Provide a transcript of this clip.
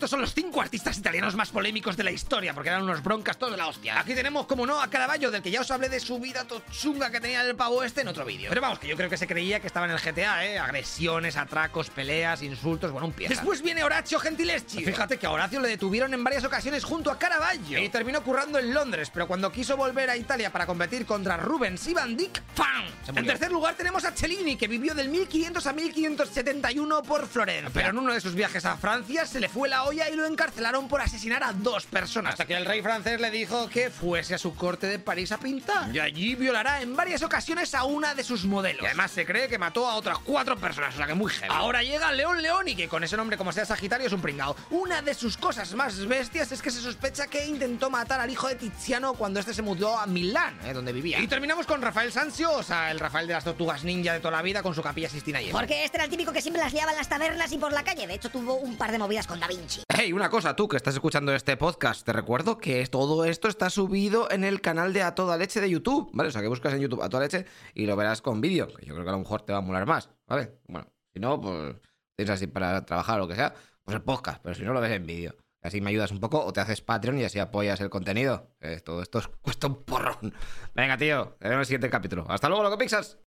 estos son los cinco artistas italianos más polémicos de la historia, porque eran unos broncas todos de la hostia. Aquí tenemos, como no, a Caravaggio, del que ya os hablé de su vida tochunga que tenía el pavo este en otro vídeo. Pero vamos, que yo creo que se creía que estaba en el GTA, ¿eh? Agresiones, atracos, peleas, insultos, bueno, un pie. Después viene Horacio Gentileschi. Fíjate que a Horacio le detuvieron en varias ocasiones junto a Caravaggio. Y terminó currando en Londres, pero cuando quiso volver a Italia para competir contra Rubens y Van Dyck, ¡pam! En tercer lugar tenemos a Cellini, que vivió del 1500 a 1571 por Florencia. Pero en uno de sus viajes a Francia se le fue la olla y lo encarcelaron por asesinar a dos personas. Hasta que el rey francés le dijo que fuese a su corte de París a pintar. Y allí violará en varias ocasiones a una de sus modelos. Y además se cree que mató a otras cuatro personas, o sea que muy heavy. Ahora llega León León y que con ese nombre como sea Sagitario es un pringao. Una de sus cosas más bestias es que se sospecha que intentó matar al hijo de Tiziano cuando este se mudó a Milán, eh, donde vivía. Y terminamos con Rafael Sanzio, o sea, el Rafael de las tortugas ninja de toda la vida con su capilla Sistina y Porque este era el típico que siempre las liaba en las tabernas y por la calle. De hecho, tuvo un par de movidas con Da Vinci. Hey, una cosa, tú que estás escuchando este podcast, te recuerdo que todo esto está subido en el canal de A Toda Leche de YouTube, ¿vale? O sea, que buscas en YouTube A Toda Leche y lo verás con vídeo, yo creo que a lo mejor te va a molar más, ¿vale? Bueno, si no, pues tienes así para trabajar o lo que sea, pues el podcast, pero si no lo ves en vídeo. Así me ayudas un poco o te haces Patreon y así apoyas el contenido. Todo esto cuesta un porrón. Venga, tío, te en el siguiente capítulo. Hasta luego, loco Pixas.